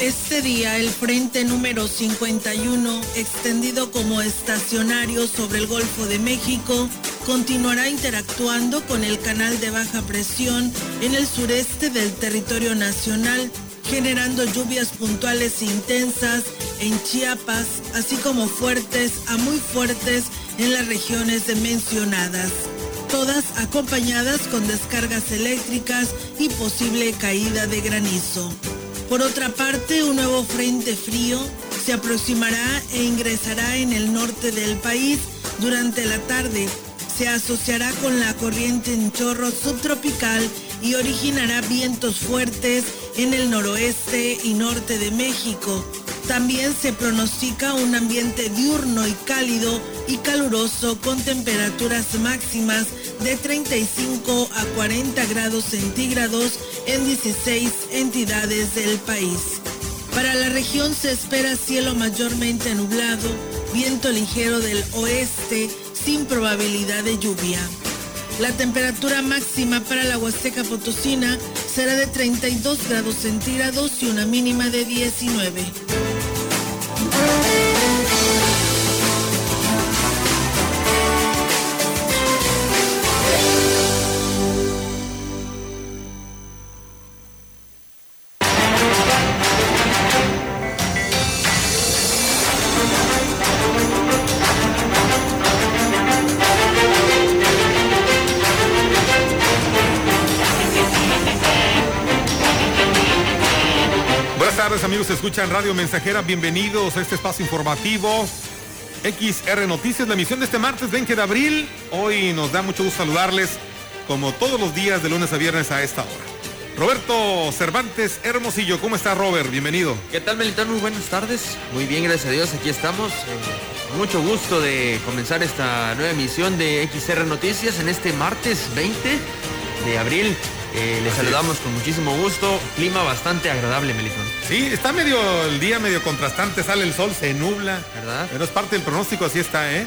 Este día el frente número 51, extendido como estacionario sobre el Golfo de México, continuará interactuando con el canal de baja presión en el sureste del territorio nacional, generando lluvias puntuales intensas en Chiapas, así como fuertes a muy fuertes en las regiones mencionadas, todas acompañadas con descargas eléctricas y posible caída de granizo. Por otra parte, un nuevo frente frío se aproximará e ingresará en el norte del país durante la tarde. Se asociará con la corriente en chorro subtropical y originará vientos fuertes en el noroeste y norte de México. También se pronostica un ambiente diurno y cálido y caluroso con temperaturas máximas de 35 a 40 grados centígrados en 16 entidades del país. Para la región se espera cielo mayormente nublado, viento ligero del oeste sin probabilidad de lluvia. La temperatura máxima para la Huasteca Potosina será de 32 grados centígrados y una mínima de 19. Thank you. Amigos, escuchan Radio Mensajera. Bienvenidos a este espacio informativo. XR Noticias, la emisión de este martes 20 de abril. Hoy nos da mucho gusto saludarles, como todos los días, de lunes a viernes a esta hora. Roberto Cervantes Hermosillo, ¿cómo está Robert? Bienvenido. ¿Qué tal, Melitón? Muy buenas tardes. Muy bien, gracias a Dios, aquí estamos. Eh, mucho gusto de comenzar esta nueva emisión de XR Noticias en este martes 20 de abril. Eh, les saludamos con muchísimo gusto. Clima bastante agradable, Melitón. Sí, está medio el día medio contrastante, sale el sol, se nubla. ¿Verdad? Pero es parte del pronóstico, así está, ¿eh?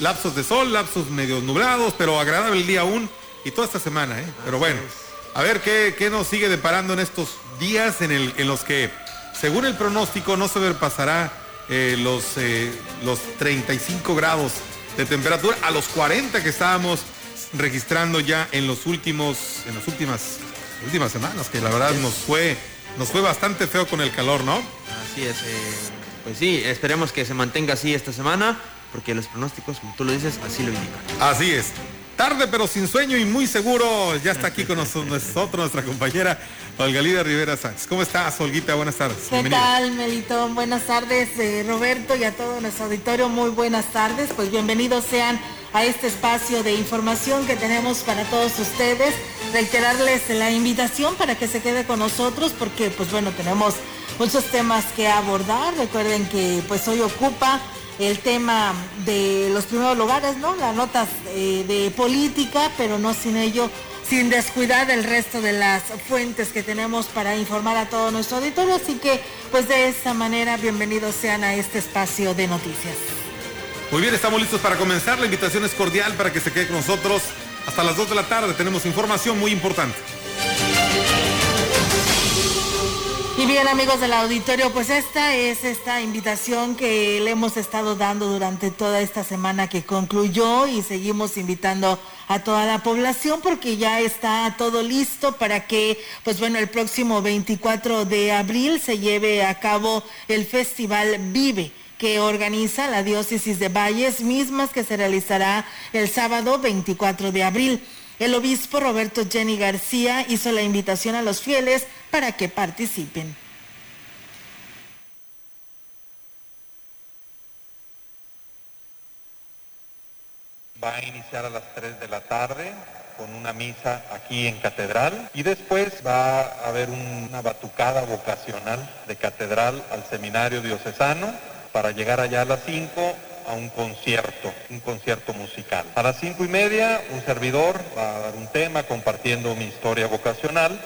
Lapsos de sol, lapsos medio nublados, pero agradable el día aún y toda esta semana, ¿eh? Pero bueno, a ver qué, qué nos sigue deparando en estos días en, el, en los que, según el pronóstico, no se pasará eh, los, eh, los 35 grados de temperatura a los 40 que estábamos registrando ya en los últimos, en las últimas, últimas semanas, que la verdad nos fue, nos fue bastante feo con el calor, ¿no? Así es, eh, pues sí, esperemos que se mantenga así esta semana, porque los pronósticos, como tú lo dices, así lo indican. Así es. Tarde pero sin sueño y muy seguro, ya está aquí con nosotros nuestra compañera Olgalida Rivera Sánchez. ¿Cómo estás, Olguita? Buenas tardes. ¿Qué tal, Melitón? Buenas tardes, eh, Roberto, y a todo nuestro auditorio. Muy buenas tardes. Pues bienvenidos sean a este espacio de información que tenemos para todos ustedes. Reiterarles la invitación para que se quede con nosotros porque pues bueno, tenemos muchos temas que abordar. Recuerden que pues hoy ocupa el tema de los primeros lugares, ¿no? Las notas eh, de política, pero no sin ello, sin descuidar el resto de las fuentes que tenemos para informar a todo nuestro auditorio. Así que pues de esta manera, bienvenidos sean a este espacio de noticias. Muy bien, estamos listos para comenzar. La invitación es cordial para que se quede con nosotros hasta las 2 de la tarde. Tenemos información muy importante. Bien amigos del auditorio, pues esta es esta invitación que le hemos estado dando durante toda esta semana que concluyó y seguimos invitando a toda la población porque ya está todo listo para que, pues bueno, el próximo 24 de abril se lleve a cabo el Festival Vive que organiza la diócesis de Valles, mismas que se realizará el sábado 24 de abril. El obispo Roberto Jenny García hizo la invitación a los fieles para que participen. Va a iniciar a las 3 de la tarde con una misa aquí en Catedral y después va a haber una batucada vocacional de Catedral al Seminario Diocesano para llegar allá a las 5 a un concierto, un concierto musical. A las cinco y media, un servidor va a dar un tema compartiendo mi historia vocacional.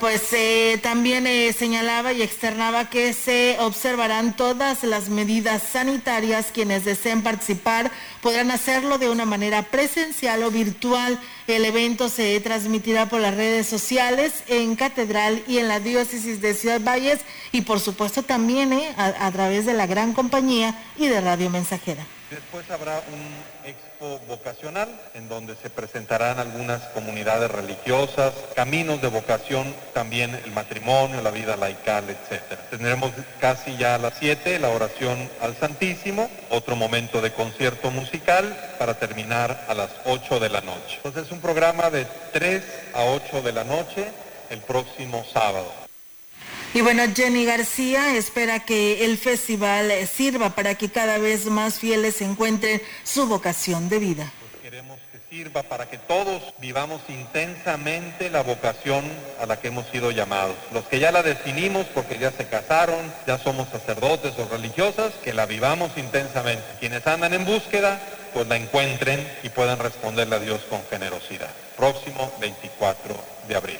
Pues eh, también eh, señalaba y externaba que se observarán todas las medidas sanitarias. Quienes deseen participar podrán hacerlo de una manera presencial o virtual. El evento se transmitirá por las redes sociales en Catedral y en la diócesis de Ciudad Valles y por supuesto también eh, a través de la gran compañía y de Radio Mensajera. Después habrá un expo vocacional en donde se presentarán algunas comunidades religiosas, caminos de vocación, también el matrimonio, la vida laical, etc. Tendremos casi ya a las 7 la oración al Santísimo, otro momento de concierto musical para terminar a las 8 de la noche. Entonces es un programa de 3 a 8 de la noche el próximo sábado. Y bueno, Jenny García espera que el festival sirva para que cada vez más fieles encuentren su vocación de vida. Pues queremos que sirva para que todos vivamos intensamente la vocación a la que hemos sido llamados. Los que ya la definimos porque ya se casaron, ya somos sacerdotes o religiosas, que la vivamos intensamente. Quienes andan en búsqueda, pues la encuentren y puedan responderle a Dios con generosidad. Próximo 24 de abril.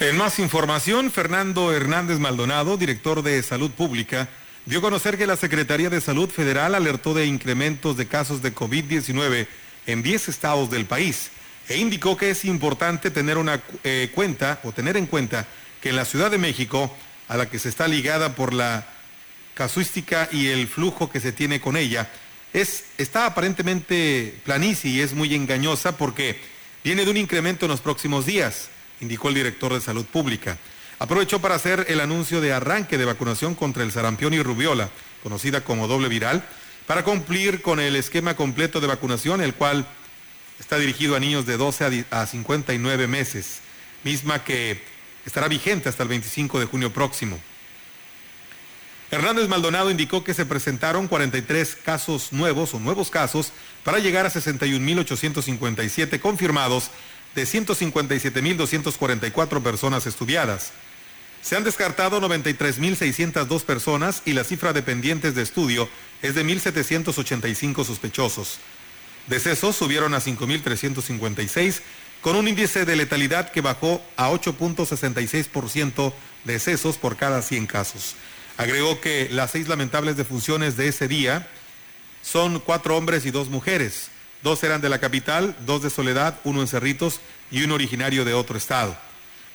En más información, Fernando Hernández Maldonado, director de Salud Pública, dio a conocer que la Secretaría de Salud Federal alertó de incrementos de casos de COVID-19 en 10 estados del país e indicó que es importante tener una eh, cuenta o tener en cuenta que en la Ciudad de México, a la que se está ligada por la casuística y el flujo que se tiene con ella, es, está aparentemente planicie y es muy engañosa porque viene de un incremento en los próximos días indicó el director de Salud Pública. Aprovechó para hacer el anuncio de arranque de vacunación contra el sarampión y rubiola, conocida como doble viral, para cumplir con el esquema completo de vacunación, el cual está dirigido a niños de 12 a 59 meses, misma que estará vigente hasta el 25 de junio próximo. Hernández Maldonado indicó que se presentaron 43 casos nuevos o nuevos casos para llegar a 61.857 confirmados de 157.244 personas estudiadas. Se han descartado 93.602 personas y la cifra de pendientes de estudio es de 1.785 sospechosos. Decesos subieron a 5.356 con un índice de letalidad que bajó a 8.66% decesos por cada 100 casos. Agregó que las seis lamentables defunciones de ese día son cuatro hombres y dos mujeres. Dos eran de la capital, dos de Soledad, uno en Cerritos y un originario de otro estado.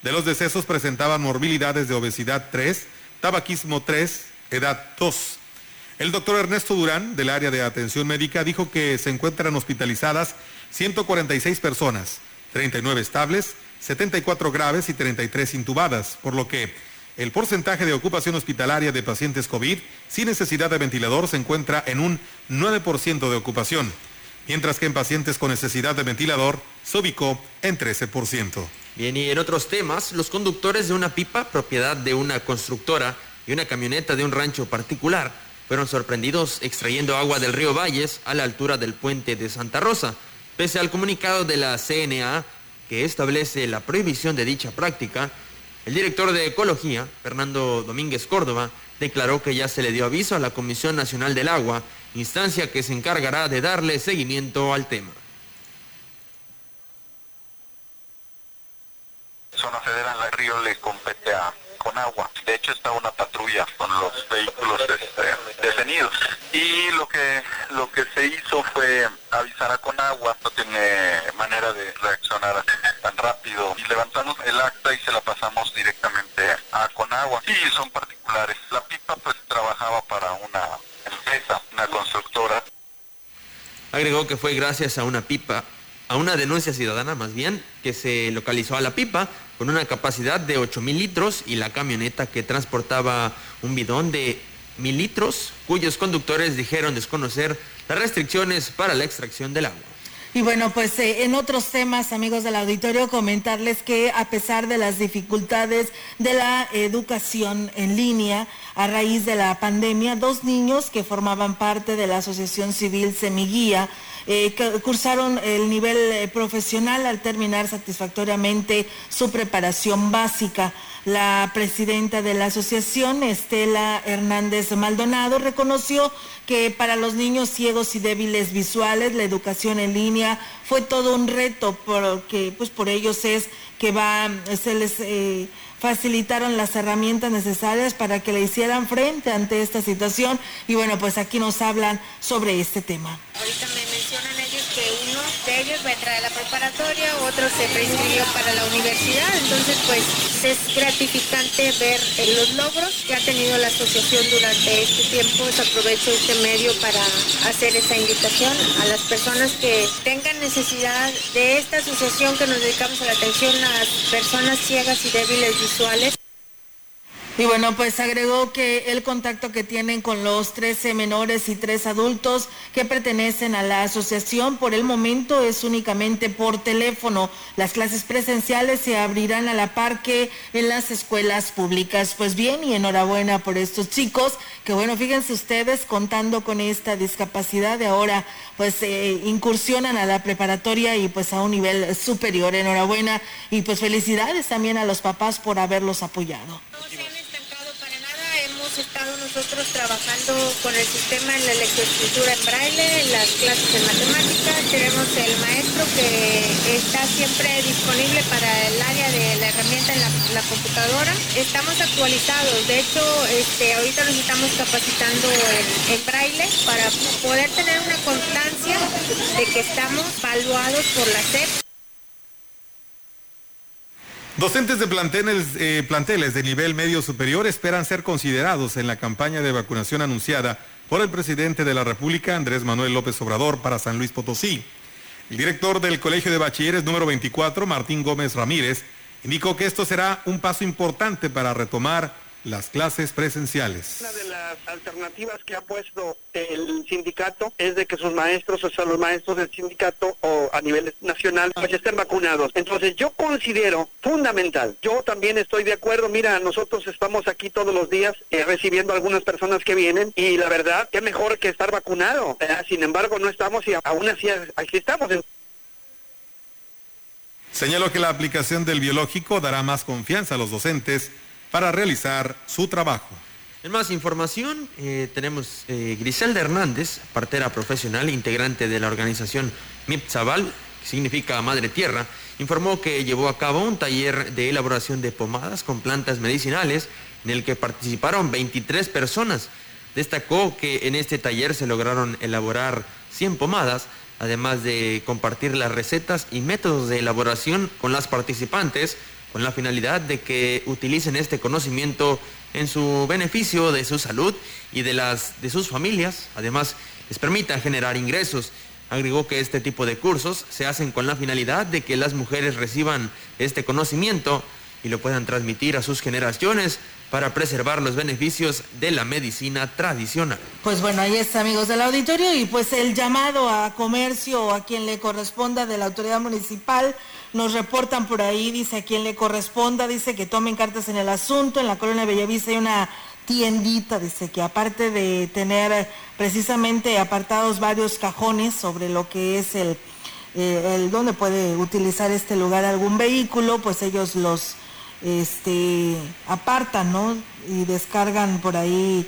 De los decesos presentaban morbilidades de obesidad 3, tabaquismo 3, edad 2. El doctor Ernesto Durán, del área de atención médica, dijo que se encuentran hospitalizadas 146 personas, 39 estables, 74 graves y 33 intubadas, por lo que el porcentaje de ocupación hospitalaria de pacientes COVID sin necesidad de ventilador se encuentra en un 9% de ocupación mientras que en pacientes con necesidad de ventilador se ubicó en 13%. Bien, y en otros temas, los conductores de una pipa, propiedad de una constructora, y una camioneta de un rancho particular, fueron sorprendidos extrayendo agua del río Valles a la altura del puente de Santa Rosa, pese al comunicado de la CNA que establece la prohibición de dicha práctica. El director de Ecología, Fernando Domínguez Córdoba, declaró que ya se le dio aviso a la Comisión Nacional del Agua instancia que se encargará de darle seguimiento al tema. Zona Federal, el río le compete a con agua. De hecho está una patrulla con los vehículos este, detenidos. Y lo que lo que se hizo fue avisar a Conagua, no tiene manera de reaccionar tan rápido. Y levantamos el acta y se la pasamos directamente a Conagua. Y son particulares. La pipa pues trabajaba para una empresa, una constructora. Agregó que fue gracias a una pipa, a una denuncia ciudadana más bien, que se localizó a la pipa con una capacidad de 8 mil litros y la camioneta que transportaba un bidón de mil litros, cuyos conductores dijeron desconocer las restricciones para la extracción del agua. Y bueno, pues eh, en otros temas, amigos del auditorio, comentarles que a pesar de las dificultades de la educación en línea a raíz de la pandemia, dos niños que formaban parte de la Asociación Civil Semiguía eh, cursaron el nivel eh, profesional al terminar satisfactoriamente su preparación básica. La presidenta de la asociación, Estela Hernández Maldonado, reconoció que para los niños ciegos y débiles visuales la educación en línea fue todo un reto porque pues por ellos es que va se les eh, facilitaron las herramientas necesarias para que le hicieran frente ante esta situación y bueno pues aquí nos hablan sobre este tema. Ahorita me mencionan ellos que uno de ellos va a entrar a la preparatoria, otro se reinscribió para la universidad, entonces pues es gratificante ver eh, los logros que ha tenido la asociación durante este tiempo. Aprovecho este medio para hacer esa invitación a las personas que tengan necesidad de esta asociación que nos dedicamos a la atención a las personas ciegas y débiles Y bueno, pues agregó que el contacto que tienen con los 13 menores y 3 adultos que pertenecen a la asociación por el momento es únicamente por teléfono. Las clases presenciales se abrirán a la par que en las escuelas públicas. Pues bien, y enhorabuena por estos chicos que bueno, fíjense ustedes contando con esta discapacidad de ahora pues eh, incursionan a la preparatoria y pues a un nivel superior. Enhorabuena y pues felicidades también a los papás por haberlos apoyado estado nosotros trabajando con el sistema en la lectoescritura en braille, las clases de matemáticas. Tenemos el maestro que está siempre disponible para el área de la herramienta en la, computadora. Estamos actualizados, de hecho, este, ahorita nos estamos capacitando en, en braille para poder tener una constancia de que estamos valuados por la SEP. Docentes de planteles, eh, planteles de nivel medio superior esperan ser considerados en la campaña de vacunación anunciada por el presidente de la República, Andrés Manuel López Obrador, para San Luis Potosí. El director del Colegio de Bachilleres número 24, Martín Gómez Ramírez, indicó que esto será un paso importante para retomar las clases presenciales. Una de las alternativas que ha puesto el sindicato es de que sus maestros, o sea, los maestros del sindicato o a nivel nacional, pues estén vacunados. Entonces yo considero fundamental, yo también estoy de acuerdo, mira, nosotros estamos aquí todos los días eh, recibiendo algunas personas que vienen y la verdad, qué mejor que estar vacunado. Sin embargo, no estamos y aún así, aquí estamos. Señaló que la aplicación del biológico dará más confianza a los docentes para realizar su trabajo. En más información, eh, tenemos eh, Griselda Hernández, partera profesional, integrante de la organización MIPZABAL, que significa Madre Tierra, informó que llevó a cabo un taller de elaboración de pomadas con plantas medicinales en el que participaron 23 personas. Destacó que en este taller se lograron elaborar 100 pomadas, además de compartir las recetas y métodos de elaboración con las participantes con la finalidad de que utilicen este conocimiento en su beneficio de su salud y de las de sus familias. Además, les permita generar ingresos. Agregó que este tipo de cursos se hacen con la finalidad de que las mujeres reciban este conocimiento y lo puedan transmitir a sus generaciones para preservar los beneficios de la medicina tradicional. Pues bueno, ahí está amigos del auditorio y pues el llamado a comercio a quien le corresponda de la autoridad municipal nos reportan por ahí, dice a quien le corresponda, dice que tomen cartas en el asunto. En la colonia Bellavista hay una tiendita, dice que aparte de tener precisamente apartados varios cajones sobre lo que es el, eh, el donde puede utilizar este lugar algún vehículo, pues ellos los este apartan, ¿no? Y descargan por ahí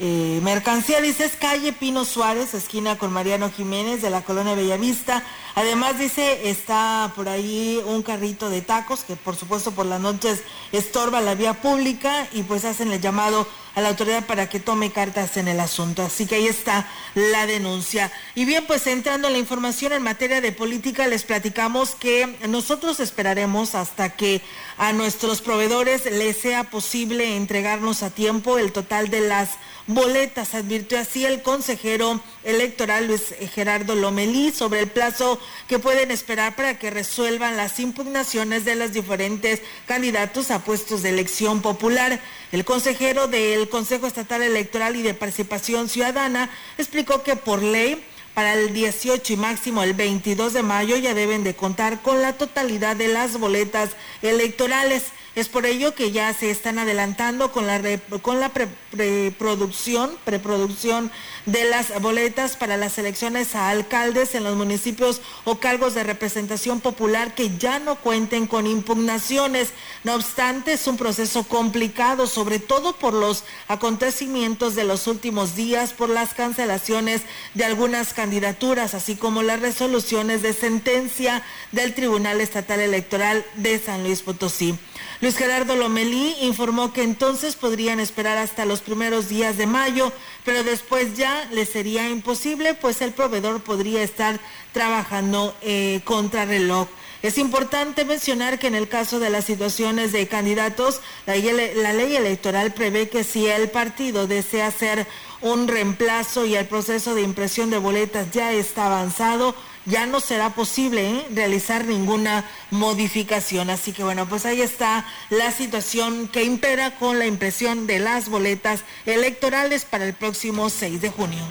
eh, mercancía, dice, es calle Pino Suárez, esquina con Mariano Jiménez de la colonia Bellavista. Además, dice, está por ahí un carrito de tacos que por supuesto por las noches estorba la vía pública y pues hacen el llamado a la autoridad para que tome cartas en el asunto. Así que ahí está la denuncia. Y bien, pues entrando en la información en materia de política, les platicamos que nosotros esperaremos hasta que a nuestros proveedores les sea posible entregarnos a tiempo el total de las boletas, advirtió así el consejero electoral Luis Gerardo Lomelí sobre el plazo que pueden esperar para que resuelvan las impugnaciones de los diferentes candidatos a puestos de elección popular. El consejero del Consejo Estatal Electoral y de Participación Ciudadana explicó que por ley para el 18 y máximo el 22 de mayo ya deben de contar con la totalidad de las boletas electorales. Es por ello que ya se están adelantando con la, preproducción, preproducción de las boletas para las elecciones a alcaldes en los municipios o cargos de representación popular que ya no cuenten con impugnaciones. No obstante, es un proceso complicado, sobre todo por los acontecimientos de los últimos días, por las cancelaciones de algunas candidaturas, así como las resoluciones de sentencia del Tribunal Estatal Electoral de San Luis Potosí. Luis Gerardo Lomelí informó que entonces podrían esperar hasta los primeros días de mayo, pero después ya les sería imposible, pues el proveedor podría estar trabajando eh, contra reloj. Es importante mencionar que en el caso de las situaciones de candidatos, la, la ley electoral prevé que si el partido desea hacer un reemplazo y el proceso de impresión de boletas ya está avanzado, ya no será posible ¿eh? realizar ninguna modificación. Así que bueno, pues ahí está la situación que impera con la impresión de las boletas electorales para el próximo 6 de junio.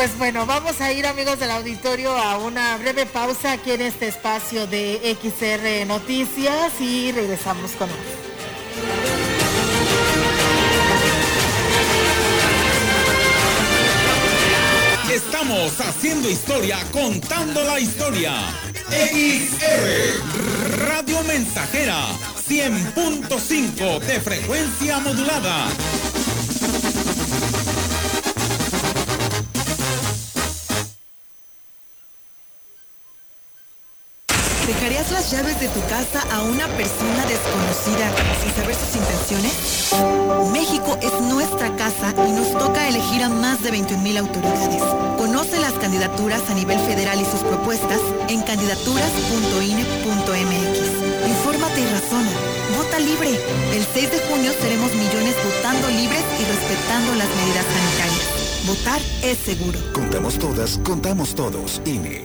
Pues bueno, vamos a ir amigos del auditorio a una breve pausa aquí en este espacio de XR Noticias y regresamos con más. Estamos haciendo historia, contando la historia. XR Radio Mensajera 100.5 de frecuencia modulada. ¿Dejarías las llaves de tu casa a una persona desconocida sin saber sus intenciones? México es nuestra casa y nos toca elegir a más de 21.000 autoridades. Conoce las candidaturas a nivel federal y sus propuestas en candidaturas.ine.mx. Infórmate y razona. Vota libre. El 6 de junio seremos millones votando libres y respetando las medidas sanitarias. Votar es seguro. Contamos todas, contamos todos. INE.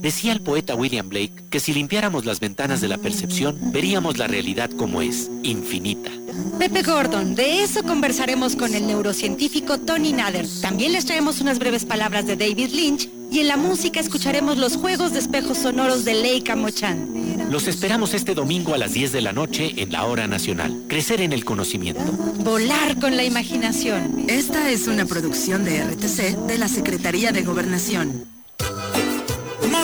decía el poeta William Blake que si limpiáramos las ventanas de la percepción, veríamos la realidad como es, infinita. Pepe Gordon, de eso conversaremos con el neurocientífico Tony Nader. También les traemos unas breves palabras de David Lynch y en la música escucharemos los juegos de espejos sonoros de Leica Mochan. Los esperamos este domingo a las 10 de la noche en la hora nacional. Crecer en el conocimiento. Volar con la imaginación. Esta es una producción de RTC de la Secretaría de Gobernación.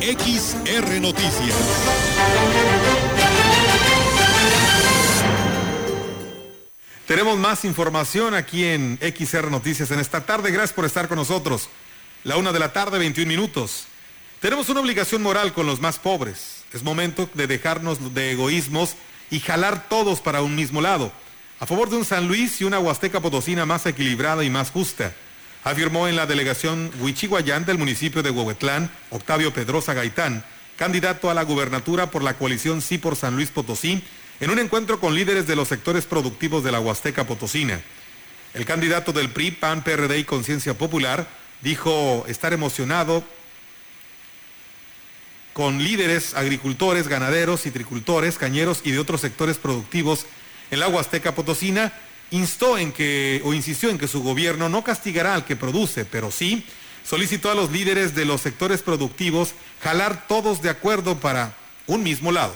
XR Noticias. Tenemos más información aquí en XR Noticias en esta tarde. Gracias por estar con nosotros. La una de la tarde, 21 minutos. Tenemos una obligación moral con los más pobres. Es momento de dejarnos de egoísmos y jalar todos para un mismo lado. A favor de un San Luis y una Huasteca Potosina más equilibrada y más justa afirmó en la delegación Huichihuayán del municipio de Huehuetlán, Octavio Pedrosa Gaitán, candidato a la gubernatura por la coalición Sí por San Luis Potosí, en un encuentro con líderes de los sectores productivos de la Huasteca Potosina. El candidato del PRI, PAN, PRD y Conciencia Popular dijo estar emocionado con líderes, agricultores, ganaderos, citricultores, cañeros y de otros sectores productivos en la Huasteca Potosina instó en que, o insistió en que su gobierno no castigará al que produce, pero sí solicitó a los líderes de los sectores productivos jalar todos de acuerdo para un mismo lado.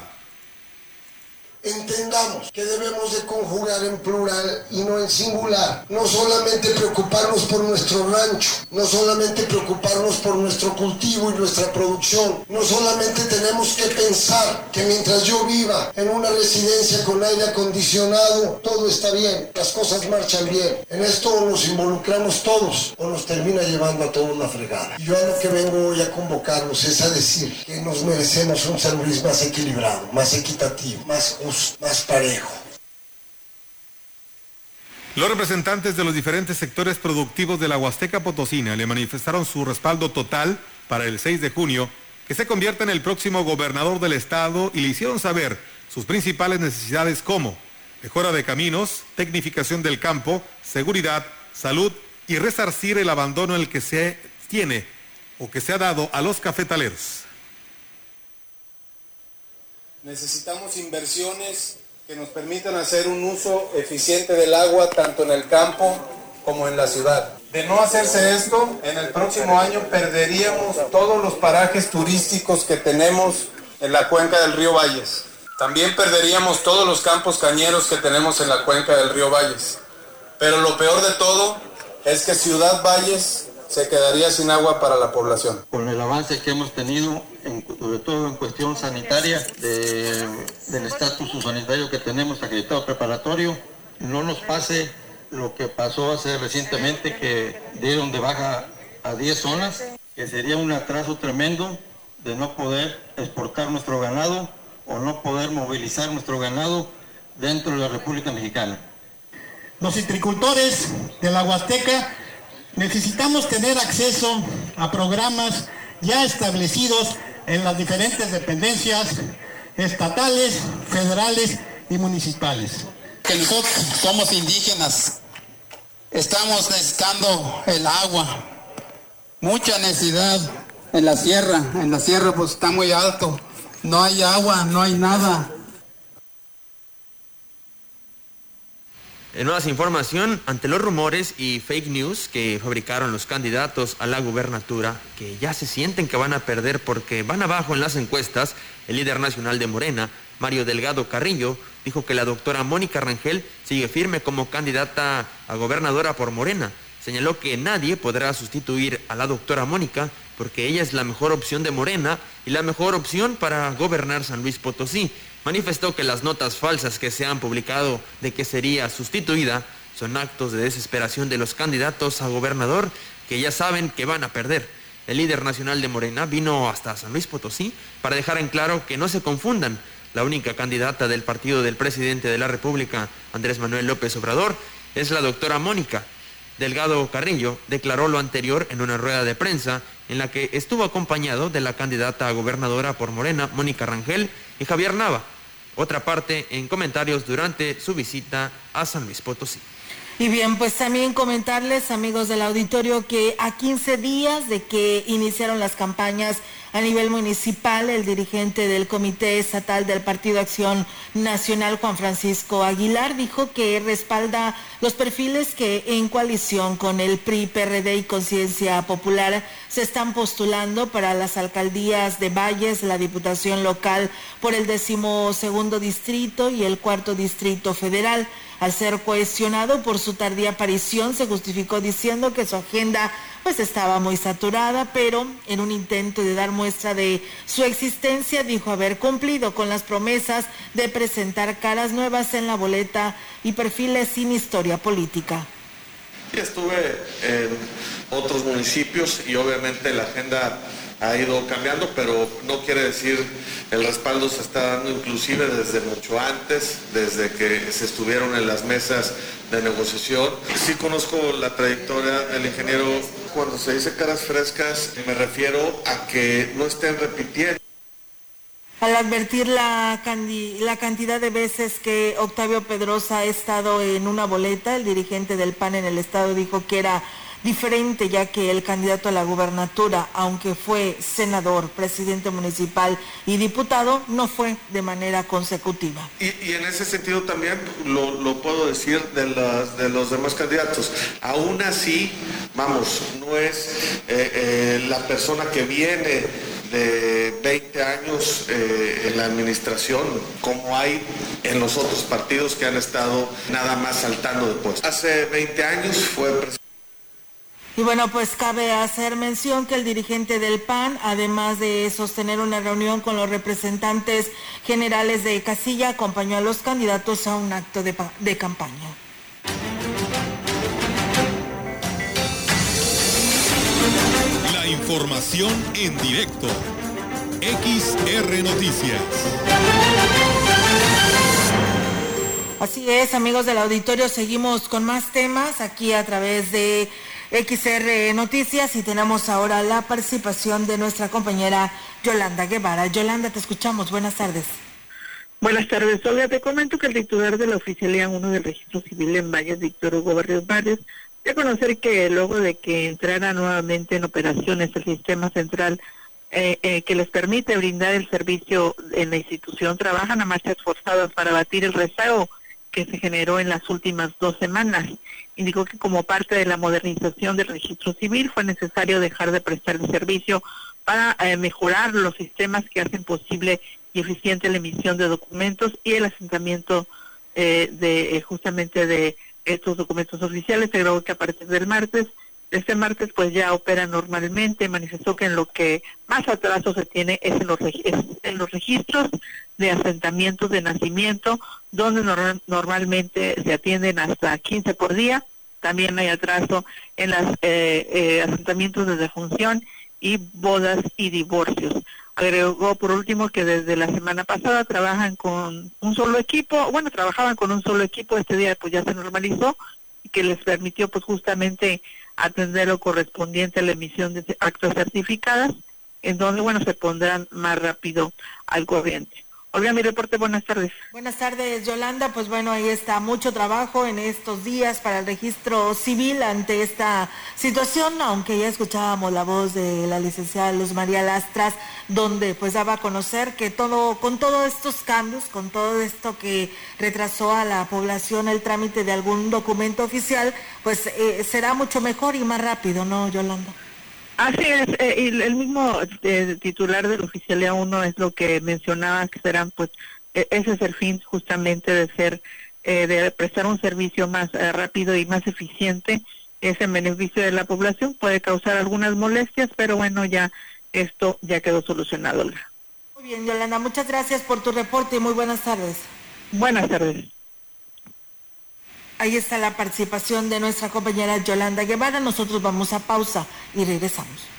Entendamos que debemos de conjugar en plural y no en singular. No solamente preocuparnos por nuestro rancho, no solamente preocuparnos por nuestro cultivo y nuestra producción. No solamente tenemos que pensar que mientras yo viva en una residencia con aire acondicionado, todo está bien, las cosas marchan bien. En esto nos involucramos todos o nos termina llevando a toda una fregada. Yo a lo que vengo hoy a convocarlos es a decir que nos merecemos un San Luis más equilibrado, más equitativo, más justo más parejo. Los representantes de los diferentes sectores productivos de la Huasteca Potosina le manifestaron su respaldo total para el 6 de junio, que se convierta en el próximo gobernador del estado y le hicieron saber sus principales necesidades como mejora de caminos, tecnificación del campo, seguridad, salud y resarcir el abandono en el que se tiene o que se ha dado a los cafetaleros. Necesitamos inversiones que nos permitan hacer un uso eficiente del agua tanto en el campo como en la ciudad. De no hacerse esto, en el próximo año perderíamos todos los parajes turísticos que tenemos en la cuenca del río Valles. También perderíamos todos los campos cañeros que tenemos en la cuenca del río Valles. Pero lo peor de todo es que Ciudad Valles se quedaría sin agua para la población. Con el avance que hemos tenido, sobre todo en cuestión sanitaria, del estatus sanitario que tenemos acreditado preparatorio, no nos pase lo que pasó hace recientemente, que dieron de baja a 10 zonas, que sería un atraso tremendo de no poder exportar nuestro ganado o no poder movilizar nuestro ganado dentro de la República Mexicana. Los citricultores de la Huasteca necesitamos tener acceso a programas ya establecidos en las diferentes dependencias estatales, federales y municipales. Que nosotros somos indígenas, estamos necesitando el agua, mucha necesidad en la sierra, en la sierra pues está muy alto, no hay agua, no hay nada. En más información, ante los rumores y fake news que fabricaron los candidatos a la gubernatura, que ya se sienten que van a perder porque van abajo en las encuestas, el líder nacional de Morena, Mario Delgado Carrillo, dijo que la doctora Mónica Rangel sigue firme como candidata a gobernadora por Morena. Señaló que nadie podrá sustituir a la doctora Mónica porque ella es la mejor opción de Morena y la mejor opción para gobernar San Luis Potosí manifestó que las notas falsas que se han publicado de que sería sustituida son actos de desesperación de los candidatos a gobernador que ya saben que van a perder. El líder nacional de Morena vino hasta San Luis Potosí para dejar en claro que no se confundan. La única candidata del partido del presidente de la República, Andrés Manuel López Obrador, es la doctora Mónica. Delgado Carrillo declaró lo anterior en una rueda de prensa en la que estuvo acompañado de la candidata a gobernadora por Morena, Mónica Rangel, y Javier Nava, otra parte en comentarios durante su visita a San Luis Potosí. Y bien, pues también comentarles, amigos del auditorio, que a 15 días de que iniciaron las campañas a nivel municipal, el dirigente del Comité Estatal del Partido Acción Nacional, Juan Francisco Aguilar, dijo que respalda los perfiles que en coalición con el PRI, PRD y Conciencia Popular se están postulando para las alcaldías de Valles, la Diputación Local por el decimosegundo distrito y el cuarto distrito federal. Al ser cuestionado por su tardía aparición, se justificó diciendo que su agenda pues estaba muy saturada, pero en un intento de dar muestra de su existencia dijo haber cumplido con las promesas de presentar caras nuevas en la boleta y perfiles sin historia política. Estuve en otros municipios y obviamente la agenda ha ido cambiando, pero no quiere decir el respaldo se está dando inclusive desde mucho antes, desde que se estuvieron en las mesas de negociación. Sí conozco la trayectoria del ingeniero. Cuando se dice caras frescas, me refiero a que no estén repitiendo. Al advertir la, cantidad de veces que Octavio Pedrosa ha estado en una boleta, el dirigente del PAN en el estado dijo que era diferente ya que el candidato a la gubernatura, aunque fue senador, presidente municipal y diputado, no fue de manera consecutiva. Y, en ese sentido también lo, puedo decir de, de, los demás candidatos. Aún así, vamos, no es eh, eh, la persona que viene de 20 años eh, en la administración, como hay en los otros partidos que han estado nada más saltando de puestos. Hace 20 años fue presidente y bueno, pues cabe hacer mención que el dirigente del PAN, además de sostener una reunión con los representantes generales de Casilla, acompañó a los candidatos a un acto de campaña. La información en directo. XR Noticias. Así es, amigos del auditorio, seguimos con más temas aquí a través de XR Noticias y tenemos ahora la participación de nuestra compañera Yolanda Guevara. Yolanda, te escuchamos. Buenas tardes. Buenas tardes, Olga. Te comento que el titular de la Oficialía 1 del Registro Civil en Valles, Víctor Hugo Barrios Barrios, de conocer que luego de que entrara nuevamente en operaciones el sistema central eh, eh, que les permite brindar el servicio en la institución, trabajan a marchas forzadas para batir el rezago que se generó en las últimas dos semanas. Indicó que como parte de la modernización del registro civil fue necesario dejar de prestar el servicio para eh, mejorar los sistemas que hacen posible y eficiente la emisión de documentos y el asentamiento de justamente de estos documentos oficiales. Se que a partir del martes, este martes pues ya opera normalmente, manifestó que en lo que más atraso se tiene es en los, en los registros de asentamientos de nacimiento, donde normalmente se atienden hasta 15 por día. También hay atraso en los eh, eh, asentamientos de defunción y bodas y divorcios. Agregó por último que desde la semana pasada trabajan con un solo equipo, bueno, trabajaban con un solo equipo, este día pues ya se normalizó y que les permitió pues justamente atender lo correspondiente a la emisión de actas certificadas, en donde, bueno, se pondrán más rápido al corriente. Olga, mi reporte, buenas tardes. Buenas tardes, Yolanda. Pues bueno, ahí está mucho trabajo en estos días para el registro civil ante esta situación, aunque ya escuchábamos la voz de la licenciada Luz María Lastras, donde pues daba a conocer que todo, con todos estos cambios, con todo esto que retrasó a la población el trámite de algún documento oficial, pues eh, será mucho mejor y más rápido, ¿no, Yolanda? Así es, eh, y el mismo eh, titular del Oficialía 1 es lo que mencionaba que serán, pues, e, ese es el fin justamente de ser, eh, de prestar un servicio más rápido y más eficiente, es en beneficio de la población, puede causar algunas molestias, pero bueno, ya esto ya quedó solucionado. Muy bien, Yolanda, muchas gracias por tu reporte y muy buenas tardes. Buenas tardes. Ahí está la participación de nuestra compañera Yolanda Guevara. Nosotros vamos a pausa y regresamos.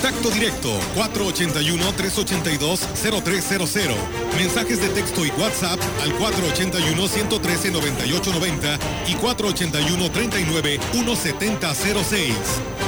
Contacto directo 481-382-0300. Mensajes de texto y WhatsApp al 481-113-9890 y 481-39-1706.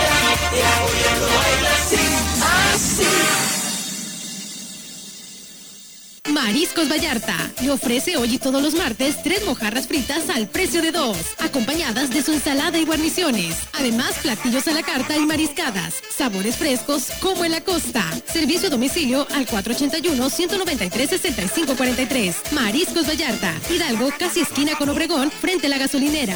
Mariscos Vallarta le ofrece hoy y todos los martes tres mojarras fritas al precio de dos, acompañadas de su ensalada y guarniciones. Además, platillos a la carta y mariscadas, sabores frescos como en la costa. Servicio a domicilio al 481-193-6543. Mariscos Vallarta, Hidalgo, casi esquina con Obregón, frente a la gasolinera.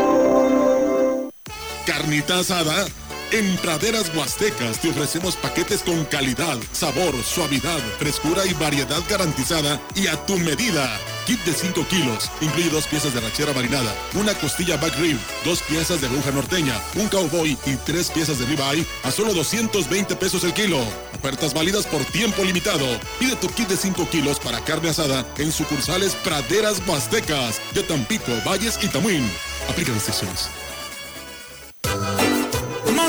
Carnita asada. En Praderas Huastecas te ofrecemos paquetes con calidad, sabor, suavidad, frescura y variedad garantizada y a tu medida. Kit de 5 kilos, incluye dos piezas de rachera marinada, una costilla back rib, dos piezas de aguja norteña, un cowboy y tres piezas de ribeye a solo 220 pesos el kilo. Ofertas válidas por tiempo limitado. Pide tu kit de 5 kilos para carne asada en sucursales Praderas Huastecas de Tampico, Valles y Tamuín. Aplica restricciones.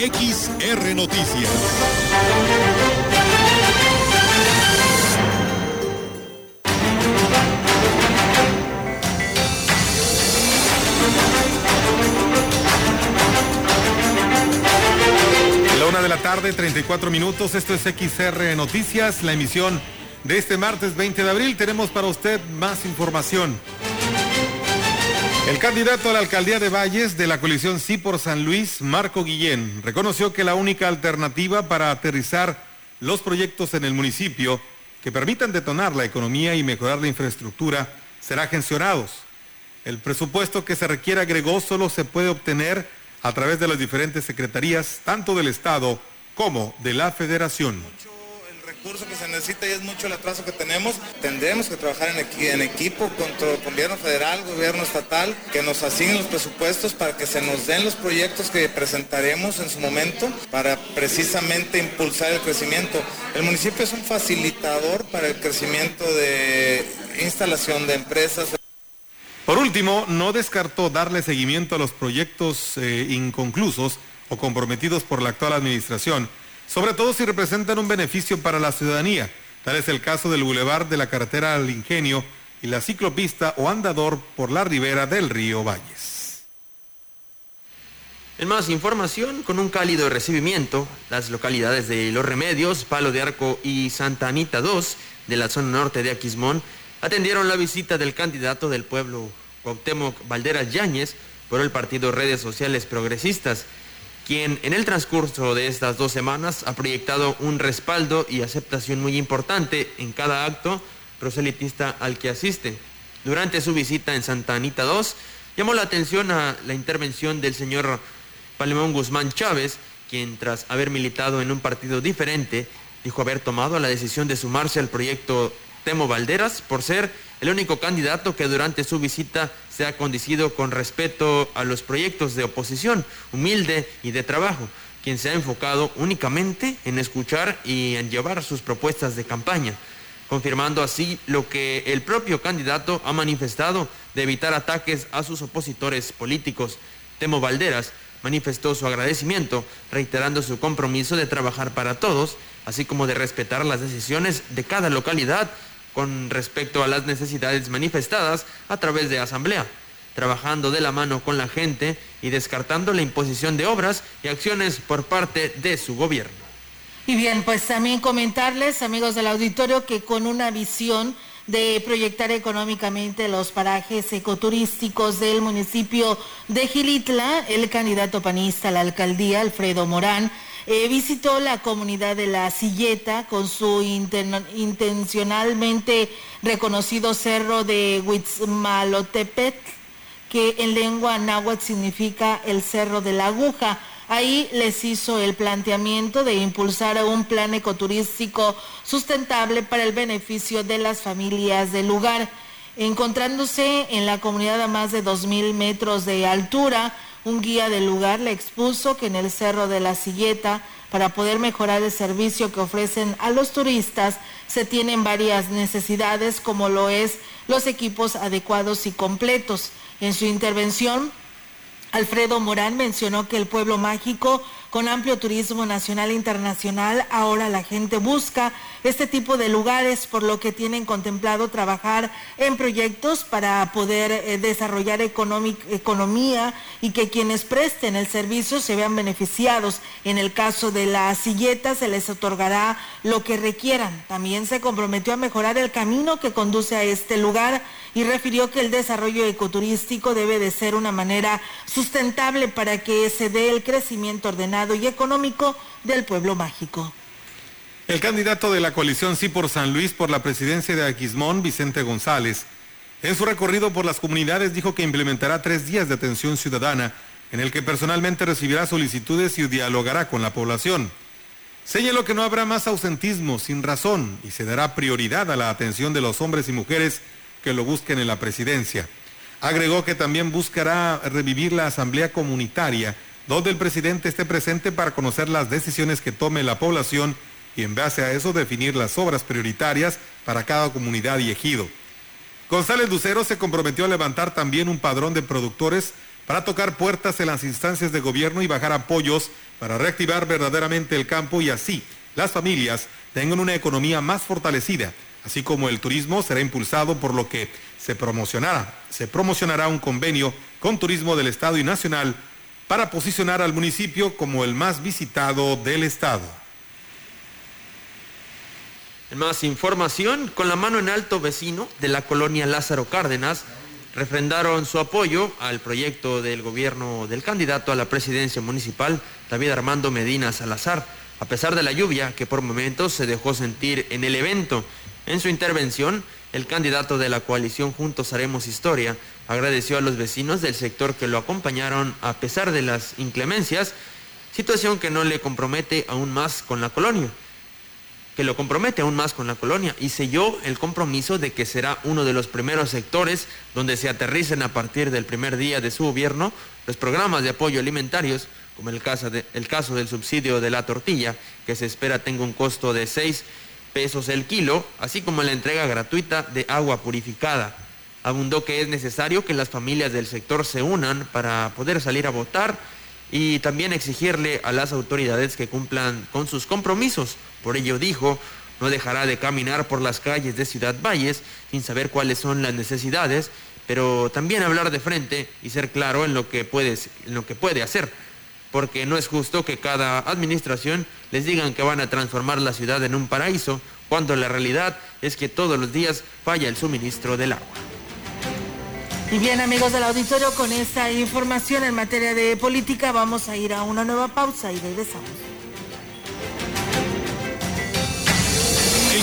XR Noticias. La una de la tarde, 34 minutos. Esto es XR Noticias, la emisión de este martes 20 de abril. Tenemos para usted más información. El candidato a la alcaldía de Valles de la coalición Sí por San Luis, Marco Guillén, reconoció que la única alternativa para aterrizar los proyectos en el municipio que permitan detonar la economía y mejorar la infraestructura será gestionados. El presupuesto que se requiere, agregó, solo se puede obtener a través de las diferentes secretarías, tanto del Estado como de la Federación recurso que se necesita y es mucho el atraso que tenemos. Tendremos que trabajar en, equi en equipo con el gobierno federal, gobierno estatal, que nos asignen los presupuestos para que se nos den los proyectos que presentaremos en su momento para precisamente impulsar el crecimiento. El municipio es un facilitador para el crecimiento de instalación de empresas. Por último, no descartó darle seguimiento a los proyectos eh, inconclusos o comprometidos por la actual administración sobre todo si representan un beneficio para la ciudadanía. Tal es el caso del bulevar de la carretera al Ingenio y la ciclopista o andador por la ribera del río Valles. En más información, con un cálido recibimiento, las localidades de Los Remedios, Palo de Arco y Santa Anita II de la zona norte de Aquismón atendieron la visita del candidato del pueblo Cuauhtémoc Valderas Yáñez por el partido Redes Sociales Progresistas quien en el transcurso de estas dos semanas ha proyectado un respaldo y aceptación muy importante en cada acto proselitista al que asiste. Durante su visita en Santa Anita II, llamó la atención a la intervención del señor Palemón Guzmán Chávez, quien tras haber militado en un partido diferente, dijo haber tomado la decisión de sumarse al proyecto Temo Valderas por ser el único candidato que durante su visita se ha condicido con respeto a los proyectos de oposición, humilde y de trabajo, quien se ha enfocado únicamente en escuchar y en llevar sus propuestas de campaña, confirmando así lo que el propio candidato ha manifestado de evitar ataques a sus opositores políticos. Temo Valderas manifestó su agradecimiento, reiterando su compromiso de trabajar para todos, así como de respetar las decisiones de cada localidad con respecto a las necesidades manifestadas a través de asamblea, trabajando de la mano con la gente y descartando la imposición de obras y acciones por parte de su gobierno. Y bien, pues también comentarles, amigos del auditorio, que con una visión de proyectar económicamente los parajes ecoturísticos del municipio de Gilitla, el candidato panista a la alcaldía, Alfredo Morán, eh, visitó la comunidad de La Silleta con su intencionalmente reconocido cerro de Huitzmalotepet, que en lengua náhuatl significa el cerro de la aguja. Ahí les hizo el planteamiento de impulsar un plan ecoturístico sustentable para el beneficio de las familias del lugar. Encontrándose en la comunidad a más de 2.000 metros de altura, un guía del lugar le expuso que en el Cerro de la Silleta, para poder mejorar el servicio que ofrecen a los turistas, se tienen varias necesidades como lo es los equipos adecuados y completos. En su intervención, Alfredo Morán mencionó que el pueblo mágico, con amplio turismo nacional e internacional, ahora la gente busca este tipo de lugares, por lo que tienen contemplado trabajar en proyectos para poder eh, desarrollar economía y que quienes presten el servicio se vean beneficiados. En el caso de la silleta se les otorgará lo que requieran. También se comprometió a mejorar el camino que conduce a este lugar y refirió que el desarrollo ecoturístico debe de ser una manera sustentable para que se dé el crecimiento ordenado y económico del pueblo mágico. El candidato de la coalición Sí por San Luis por la presidencia de Aquismón, Vicente González, en su recorrido por las comunidades dijo que implementará tres días de atención ciudadana en el que personalmente recibirá solicitudes y dialogará con la población. Señaló que no habrá más ausentismo sin razón y se dará prioridad a la atención de los hombres y mujeres que lo busquen en la presidencia. Agregó que también buscará revivir la asamblea comunitaria, donde el presidente esté presente para conocer las decisiones que tome la población y en base a eso definir las obras prioritarias para cada comunidad y ejido. González Lucero se comprometió a levantar también un padrón de productores para tocar puertas en las instancias de gobierno y bajar apoyos para reactivar verdaderamente el campo y así las familias tengan una economía más fortalecida así como el turismo será impulsado por lo que se promocionará, se promocionará un convenio con turismo del Estado y Nacional para posicionar al municipio como el más visitado del Estado. Más información, con la mano en alto vecino de la colonia Lázaro Cárdenas, refrendaron su apoyo al proyecto del gobierno del candidato a la presidencia municipal, David Armando Medina Salazar, a pesar de la lluvia que por momentos se dejó sentir en el evento. En su intervención, el candidato de la coalición Juntos Haremos Historia agradeció a los vecinos del sector que lo acompañaron a pesar de las inclemencias, situación que no le compromete aún más con la colonia que lo compromete aún más con la colonia y selló el compromiso de que será uno de los primeros sectores donde se aterricen a partir del primer día de su gobierno los programas de apoyo alimentarios, como el caso, el caso del subsidio de la tortilla, que se espera tenga un costo de 6 pesos el kilo, así como la entrega gratuita de agua purificada. Abundó que es necesario que las familias del sector se unan para poder salir a votar y también exigirle a las autoridades que cumplan con sus compromisos. Por ello dijo, no dejará de caminar por las calles de Ciudad Valles sin saber cuáles son las necesidades, pero también hablar de frente y ser claro en lo que puede, en lo que puede hacer porque no es justo que cada administración les digan que van a transformar la ciudad en un paraíso, cuando la realidad es que todos los días falla el suministro del agua. Y bien amigos del auditorio, con esta información en materia de política vamos a ir a una nueva pausa y regresamos.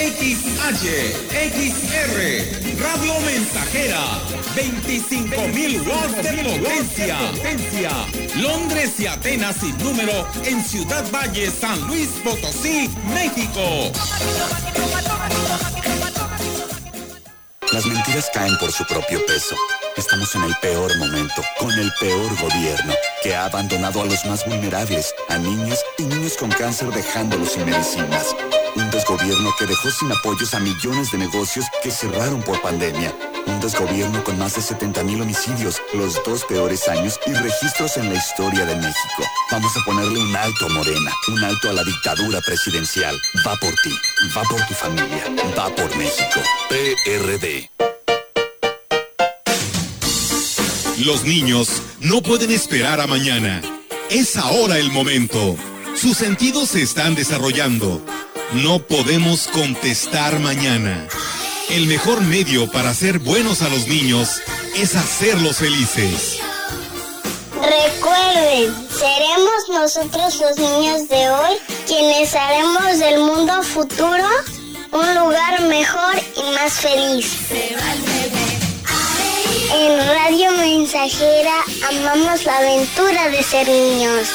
XH, XR, Radio Mensajera, 25.000 watts de potencia. Londres y Atenas sin número en Ciudad Valle, San Luis Potosí, México. Las mentiras caen por su propio peso. Estamos en el peor momento, con el peor gobierno, que ha abandonado a los más vulnerables, a niños y niños con cáncer dejándolos sin medicinas. Un desgobierno que dejó sin apoyos a millones de negocios que cerraron por pandemia. Un desgobierno con más de 70 mil homicidios, los dos peores años y registros en la historia de México. Vamos a ponerle un alto a Morena, un alto a la dictadura presidencial. Va por ti, va por tu familia, va por México. PRD. Los niños no pueden esperar a mañana. Es ahora el momento. Sus sentidos se están desarrollando. No podemos contestar mañana. El mejor medio para ser buenos a los niños es hacerlos felices. Recuerden, seremos nosotros los niños de hoy quienes haremos del mundo futuro un lugar mejor y más feliz. En Radio Mensajera amamos la aventura de ser niños.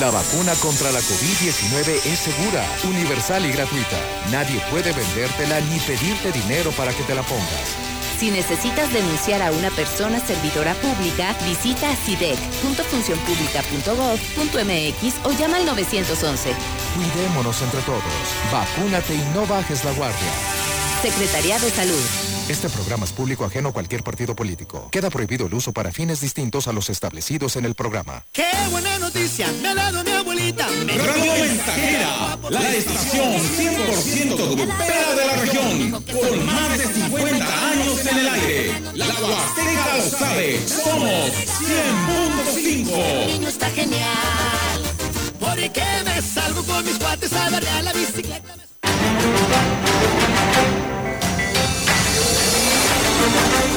La vacuna contra la COVID-19 es segura, universal y gratuita. Nadie puede vendértela ni pedirte dinero para que te la pongas. Si necesitas denunciar a una persona servidora pública, visita sidec.funcionpublica.gov.mx o llama al 911. Cuidémonos entre todos. Vacúnate y no bajes la guardia. Secretaría de Salud. Este programa es público ajeno a cualquier partido político. Queda prohibido el uso para fines distintos a los establecidos en el programa. ¡Qué buena noticia! Me ha dado mi abuelita. Radio Mensajera, la estación 100% grupera de la región, con más de 50 años en el aire. La Huasteca lo sabe, somos 100.5. Niño está genial, porque me salgo con mis cuates a darle a la bicicleta.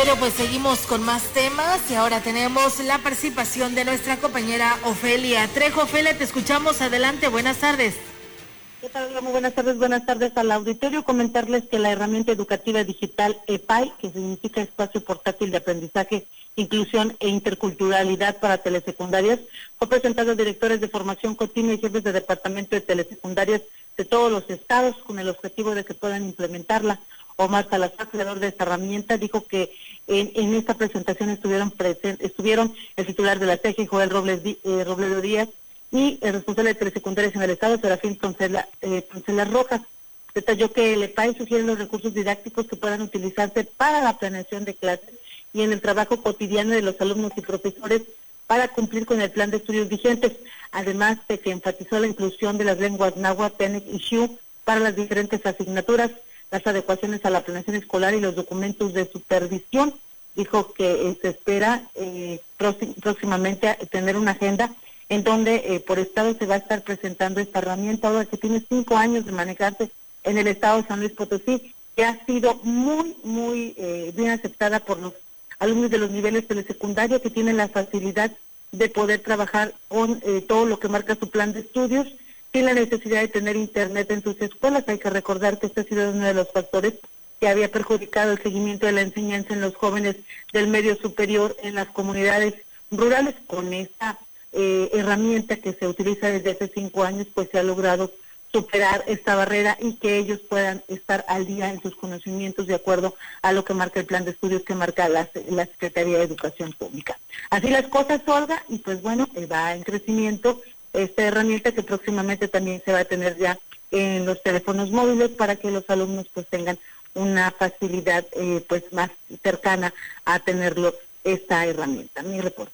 Auditorio, pues seguimos con más temas y ahora tenemos la participación de nuestra compañera Ofelia Trejo. Ofelia, te escuchamos. Adelante, buenas tardes. ¿Qué tal? Muy buenas tardes, buenas tardes al auditorio. Comentarles que la herramienta educativa digital EPAI, que significa Espacio Portátil de Aprendizaje, Inclusión e Interculturalidad para Telesecundarias, fue presentada a directores de formación continua y jefes de departamento de telesecundarias de todos los estados con el objetivo de que puedan implementarla. Omar Salazar, creador de esta herramienta, dijo que en, esta presentación estuvieron presen- estuvieron el titular de la TEG, Joel Robles, eh, Robledo Díaz, y el responsable de telesecundarias en el Estado, Serafín Poncela, eh, Rojas. Detalló que el EPAI sugiere los recursos didácticos que puedan utilizarse para la planeación de clases y en el trabajo cotidiano de los alumnos y profesores para cumplir con el plan de estudios vigentes, además de que enfatizó la inclusión de las lenguas náhuatl, Tenec y Xiu para las diferentes asignaturas, las adecuaciones a la planeación escolar y los documentos de supervisión. Dijo que eh, se espera eh, próxi- próximamente tener una agenda en donde eh, por estado se va a estar presentando esta herramienta, ahora que tiene cinco años de manejarse en el estado de San Luis Potosí, que ha sido muy, muy eh, bien aceptada por los alumnos de los niveles telesecundarios que tienen la facilidad de poder trabajar con todo lo que marca su plan de estudios sin la necesidad de tener internet en sus escuelas. Hay que recordar que este ha sido uno de los factores que había perjudicado el seguimiento de la enseñanza en los jóvenes del medio superior en las comunidades rurales. Con esta eh, herramienta que se utiliza desde hace cinco años, pues se ha logrado superar esta barrera y que ellos puedan estar al día en sus conocimientos de acuerdo a lo que marca el plan de estudios que marca la, la Secretaría de Educación Pública. Así las cosas, Olga, y pues bueno, eh, va en crecimiento esta herramienta que próximamente también se va a tener ya en los teléfonos móviles para que los alumnos pues tengan una facilidad eh, pues más cercana a tenerlo esta herramienta. Mi reporte.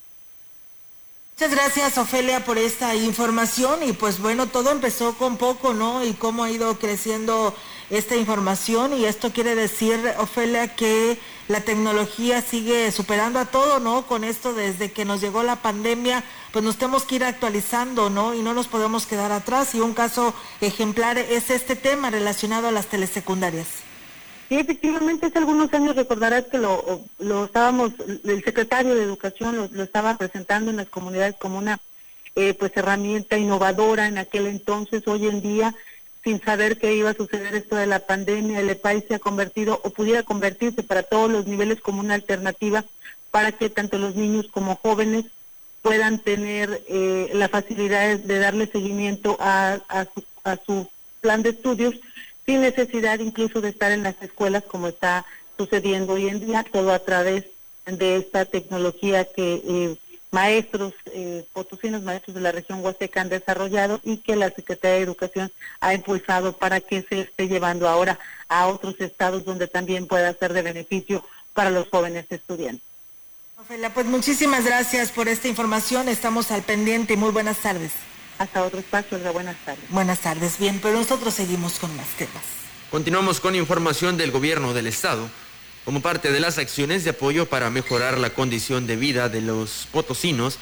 Muchas gracias, Ofelia, por esta información. Y pues bueno, todo empezó con poco, ¿no? Y cómo ha ido creciendo esta información y esto quiere decir, Ofelia, que la tecnología sigue superando a todo, ¿no? Con esto desde que nos llegó la pandemia, pues nos tenemos que ir actualizando, ¿no? Y no nos podemos quedar atrás y un caso ejemplar es este tema relacionado a las telesecundarias. Sí, efectivamente, hace algunos años recordarás que lo, lo estábamos, el secretario de Educación lo, lo estaba presentando en las comunidades como una eh, pues herramienta innovadora en aquel entonces. Hoy en día, sin saber qué iba a suceder esto de la pandemia, el EPAI se ha convertido o pudiera convertirse para todos los niveles como una alternativa para que tanto los niños como jóvenes puedan tener eh, la facilidad de darle seguimiento a, su plan de estudios sin necesidad incluso de estar en las escuelas como está sucediendo hoy en día, todo a través de esta tecnología que eh, maestros, eh, potosinos maestros de la región Huasteca han desarrollado y que la Secretaría de Educación ha impulsado para que se esté llevando ahora a otros estados donde también pueda ser de beneficio para los jóvenes estudiantes. Ofelia, pues muchísimas gracias por esta información, estamos al pendiente y muy buenas tardes hasta otro espacio. Buenas tardes. Buenas tardes, bien, pero nosotros seguimos con más temas. Continuamos con información del gobierno del estado. Como parte de las acciones de apoyo para mejorar la condición de vida de los potosinos,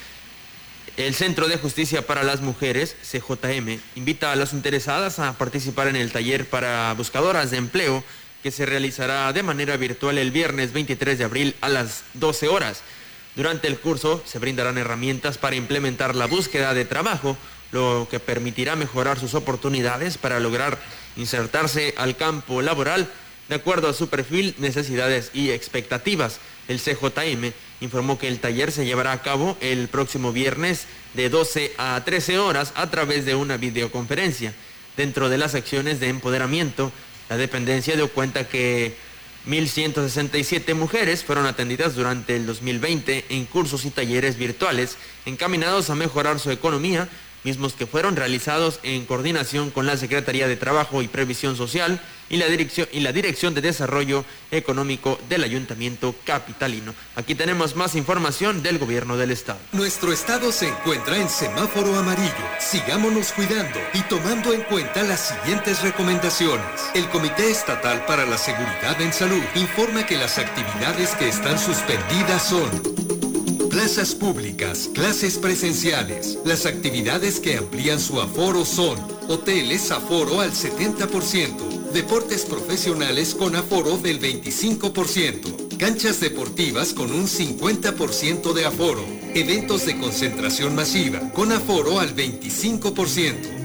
el Centro de Justicia para las Mujeres, CJM, invita a las interesadas a participar en el taller para buscadoras de empleo que se realizará de manera virtual el viernes 23 de abril a las 12 horas. Durante el curso se brindarán herramientas para implementar la búsqueda de trabajo, lo que permitirá mejorar sus oportunidades para lograr insertarse al campo laboral de acuerdo a su perfil, necesidades y expectativas. El CJM informó que el taller se llevará a cabo el próximo viernes de 12 a 13 horas a través de una videoconferencia. Dentro de las acciones de empoderamiento, la dependencia dio cuenta que 1.167 mujeres fueron atendidas durante el 2020 en cursos y talleres virtuales encaminados a mejorar su economía mismos que fueron realizados en coordinación con la Secretaría de Trabajo y Previsión Social y la Dirección, y la Dirección de Desarrollo Económico del Ayuntamiento Capitalino. Aquí tenemos más información del Gobierno del Estado. Nuestro Estado se encuentra en semáforo amarillo. Sigámonos cuidando y tomando en cuenta las siguientes recomendaciones. El Comité Estatal para la Seguridad en Salud informa que las actividades que están suspendidas son plazas públicas, clases presenciales. Las actividades que amplían su aforo son hoteles aforo al 70%, deportes profesionales con aforo del 25%, canchas deportivas con un 50% de aforo, eventos de concentración masiva con aforo al 25%.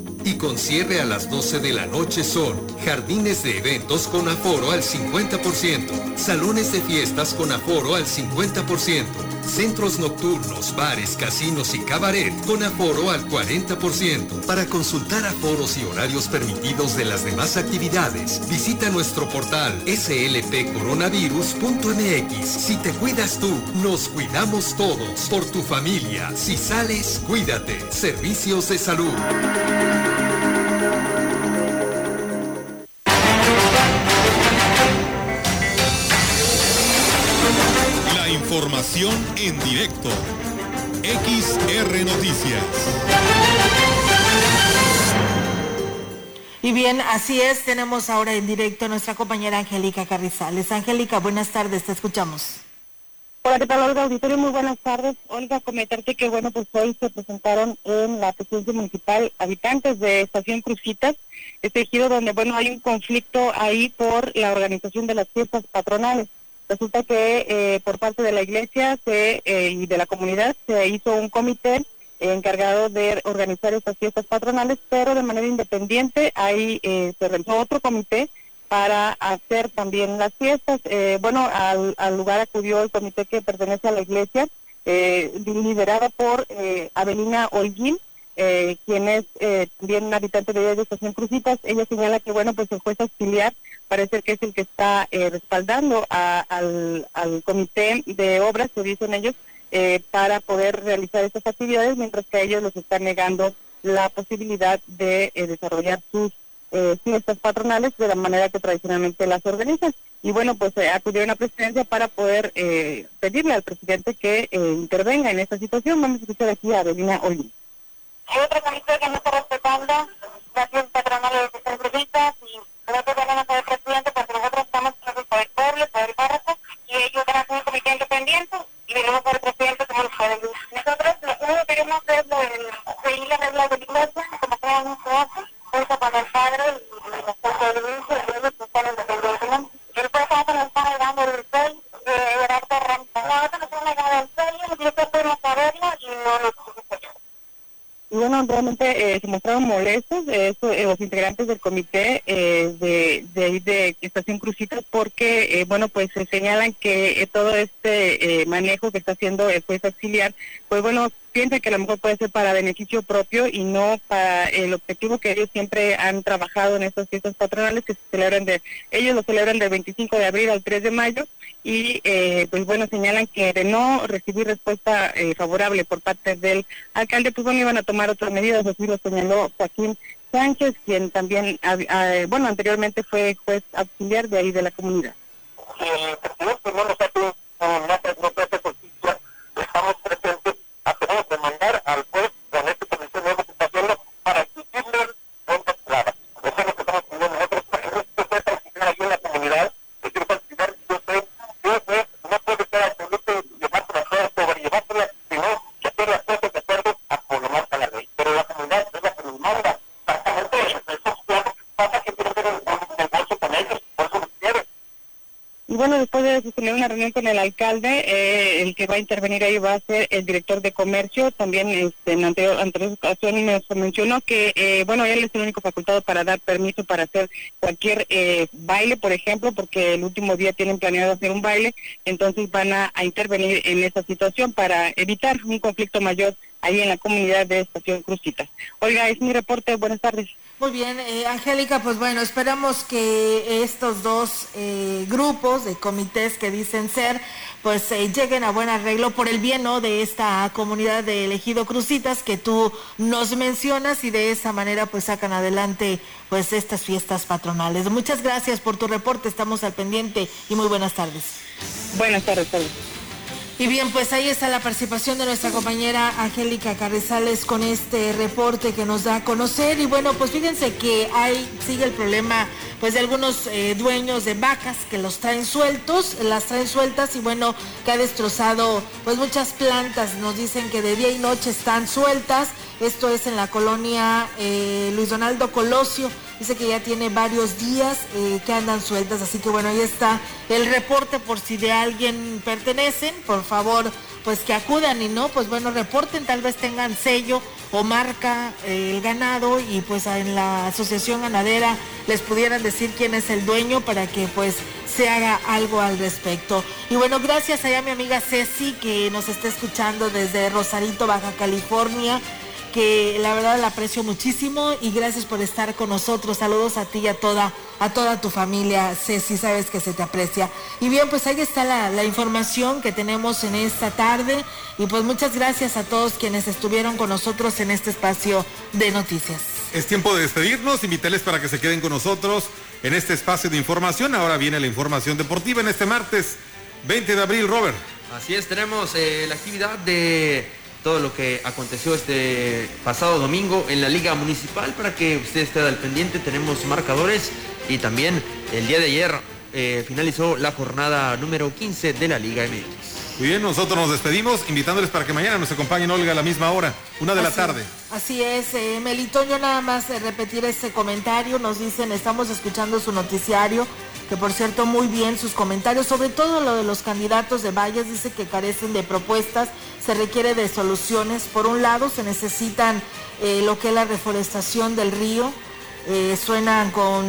y con cierre a las 12 de la noche son jardines de eventos con aforo al 50%, salones de fiestas con aforo al 50%, centros nocturnos, bares, casinos y cabaret con aforo al 40%. Para consultar aforos y horarios permitidos de las demás actividades, visita nuestro portal slpcoronavirus.mx. Si te cuidas tú, nos cuidamos todos. Por tu familia, si sales, cuídate. Servicios de salud. Información en directo. XR Noticias. Y bien, así es, tenemos ahora en directo a nuestra compañera Angélica Carrizales. Angélica, buenas tardes, te escuchamos. Hola, ¿qué tal, Olga Auditorio? Muy buenas tardes. Olga, comentarte que, bueno, pues hoy se presentaron en la presidencia municipal habitantes de Estación Crucitas, este ejido donde, bueno, hay un conflicto ahí por la organización de las fiestas patronales. Resulta que eh, por parte de la iglesia se, eh, y de la comunidad se hizo un comité encargado de organizar estas fiestas patronales, pero de manera independiente. Ahí eh, se realizó otro comité para hacer también las fiestas. Bueno, al, lugar acudió el comité que pertenece a la iglesia, liderada por Avelina Holguín, eh, quien es eh, también un habitante de, de Estación Crucitas. Ella señala que, bueno, pues el juez auxiliar parece que es el que está respaldando a, al, comité de obras, se dicen ellos, eh, para poder realizar estas actividades, mientras que a ellos les están negando la posibilidad de eh, desarrollar sus eh, fiestas patronales de la manera que tradicionalmente las organizan. Y bueno, pues eh, acudieron a la presidencia para poder eh, pedirle al presidente que eh, intervenga en esta situación. Vamos a escuchar aquí a Adelina Olin. Hay otra comisión que no está respetando las fiestas patronales de San Crucitas y nosotros venimos al presidente porque nosotros estamos por el pueblo, por el párrafo, y ellos van a hacer un comité independiente y venimos al presidente como el pueblo. Nosotros lo único que queremos es seguir las reglas de la iglesia, como no se hace, junto con el padre Bueno, realmente eh, se mostraron molestos eh, eh, los integrantes del comité de, de, de Estación Crucitas porque, bueno, pues se señalan que todo este manejo que está haciendo el juez auxiliar, pues bueno, piensan que a lo mejor puede ser para beneficio propio y no para el objetivo que ellos siempre han trabajado en estas fiestas patronales que se celebran de, ellos lo celebran del 25 de abril al 3 de mayo y eh, pues bueno, señalan que de no recibir respuesta eh, favorable por parte del alcalde, pues bueno, iban a tomar otras medidas, así lo señaló Joaquín Sánchez, quien también, bueno, anteriormente fue juez auxiliar de ahí de la comunidad. si el presidente no nos hace un- no hace- no hace justicia, estamos presentes a tenemos que mandar al juez con esta comisión nueva que está haciendo para exigirle cuentas claras. Eso es lo que estamos pidiendo nosotros. Esto fue para exigir aquí en la comunidad. Es decir, para exigir, yo sé, yo sé, no puede ser absoluto llevarse las cosas sobre llevárselas, sino que hacer las cosas de acuerdo a como lo marca la ley. Pero la comunidad es la que nos manda. Exactamente, esos planes pasa que tiene que ver el negocio con ellos, por eso lo quiere. Y bueno, después de tener una reunión con el alcalde, eh, el que va a intervenir ahí va a ser el director de comercio. También este, en anterior, anterior ocasión nos mencionó que, eh, bueno, él es el único facultado para dar permiso para hacer cualquier eh, baile, por ejemplo, porque el último día tienen planeado hacer un baile, entonces van a, a intervenir en esa situación para evitar un conflicto mayor ahí en la comunidad de Estación Crucitas. Oiga, es mi reporte. Buenas tardes. Muy bien, eh, Angélica, pues bueno, esperamos que estos dos eh, grupos de comités que dicen ser, pues eh, lleguen a buen arreglo por el bien ¿no? de esta comunidad de elegido Crucitas que tú nos mencionas y de esa manera pues sacan adelante pues estas fiestas patronales. Muchas gracias por tu reporte, estamos al pendiente y muy buenas tardes. Buenas tardes, tardes. Y bien, pues ahí está la participación de nuestra compañera Angélica Carrizales con este reporte que nos da a conocer. Y bueno, pues fíjense que hay, sigue el problema pues de algunos eh, dueños de vacas que los traen sueltos, las traen sueltas y bueno, que ha destrozado pues muchas plantas. Nos dicen que de día y noche están sueltas. Esto es en la colonia eh, Luis Donaldo Colosio. Dice que ya tiene varios días eh, que andan sueltas, así que bueno, ahí está el reporte por si de alguien pertenecen, por favor, pues que acudan y no, pues bueno, reporten, tal vez tengan sello o marca eh, el ganado y pues en la asociación ganadera les pudieran decir quién es el dueño para que pues se haga algo al respecto. Y bueno, gracias allá a mi amiga Ceci que nos está escuchando desde Rosarito, Baja California que la verdad la aprecio muchísimo y gracias por estar con nosotros. Saludos a ti y a toda, a toda tu familia, Ceci, sabes que se te aprecia. Y bien, pues ahí está la, la información que tenemos en esta tarde y pues muchas gracias a todos quienes estuvieron con nosotros en este espacio de noticias. Es tiempo de despedirnos, invitarles para que se queden con nosotros en este espacio de información. Ahora viene la información deportiva en este martes 20 de abril, Robert. Así es, tenemos eh, la actividad de todo lo que aconteció este pasado domingo en la Liga Municipal para que usted esté al pendiente. Tenemos marcadores y también el día de ayer eh, finalizó la jornada número 15 de la Liga MX. Muy bien, nosotros nos despedimos invitándoles para que mañana nos acompañen Olga a la misma hora, una de la tarde. Así es, eh, nada más eh, repetir este comentario, nos dicen, estamos escuchando su noticiario, que por cierto muy bien sus comentarios, sobre todo lo de los candidatos de Valles, dice que carecen de propuestas, se requiere de soluciones. Por un lado, se necesitan eh, lo que es la reforestación del río, eh, suenan con,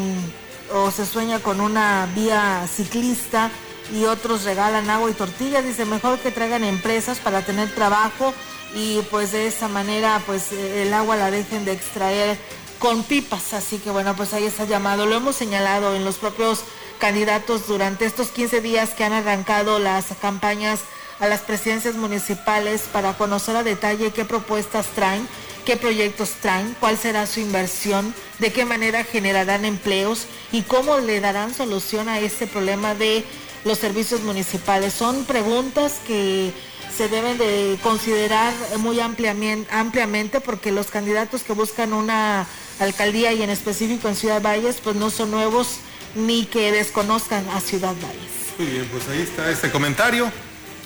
o se sueña con una vía ciclista y otros regalan agua y tortillas, dice mejor que traigan empresas para tener trabajo y pues de esa manera pues el agua la dejen de extraer con pipas, así que bueno pues ahí está llamado, lo hemos señalado en los propios candidatos durante estos 15 días que han arrancado las campañas a las presidencias municipales para conocer a detalle qué propuestas traen, qué proyectos traen, cuál será su inversión, de qué manera generarán empleos y cómo le darán solución a este problema de los servicios municipales. Son preguntas que se deben de considerar muy ampliamente, porque los candidatos que buscan una alcaldía y en específico en Ciudad Valles pues no son nuevos ni que desconozcan a Ciudad Valles. Muy bien, pues ahí está este comentario.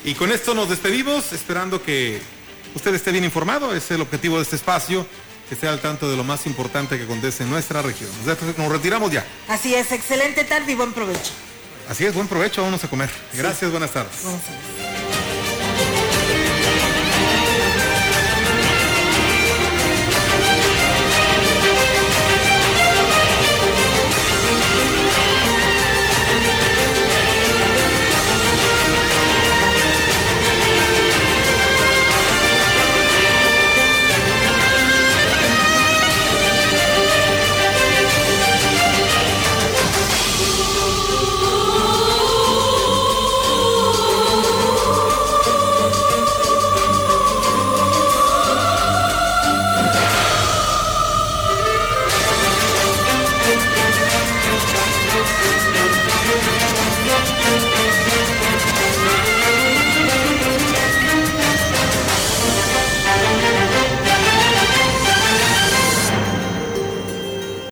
Y con esto nos despedimos, esperando que usted esté bien informado. Es el objetivo de este espacio, que esté al tanto de lo más importante que acontece en nuestra región. Nos retiramos ya. Así es, excelente tarde y buen provecho. Así es, buen provecho, vamos a comer. Gracias, buenas tardes. Buenas tardes.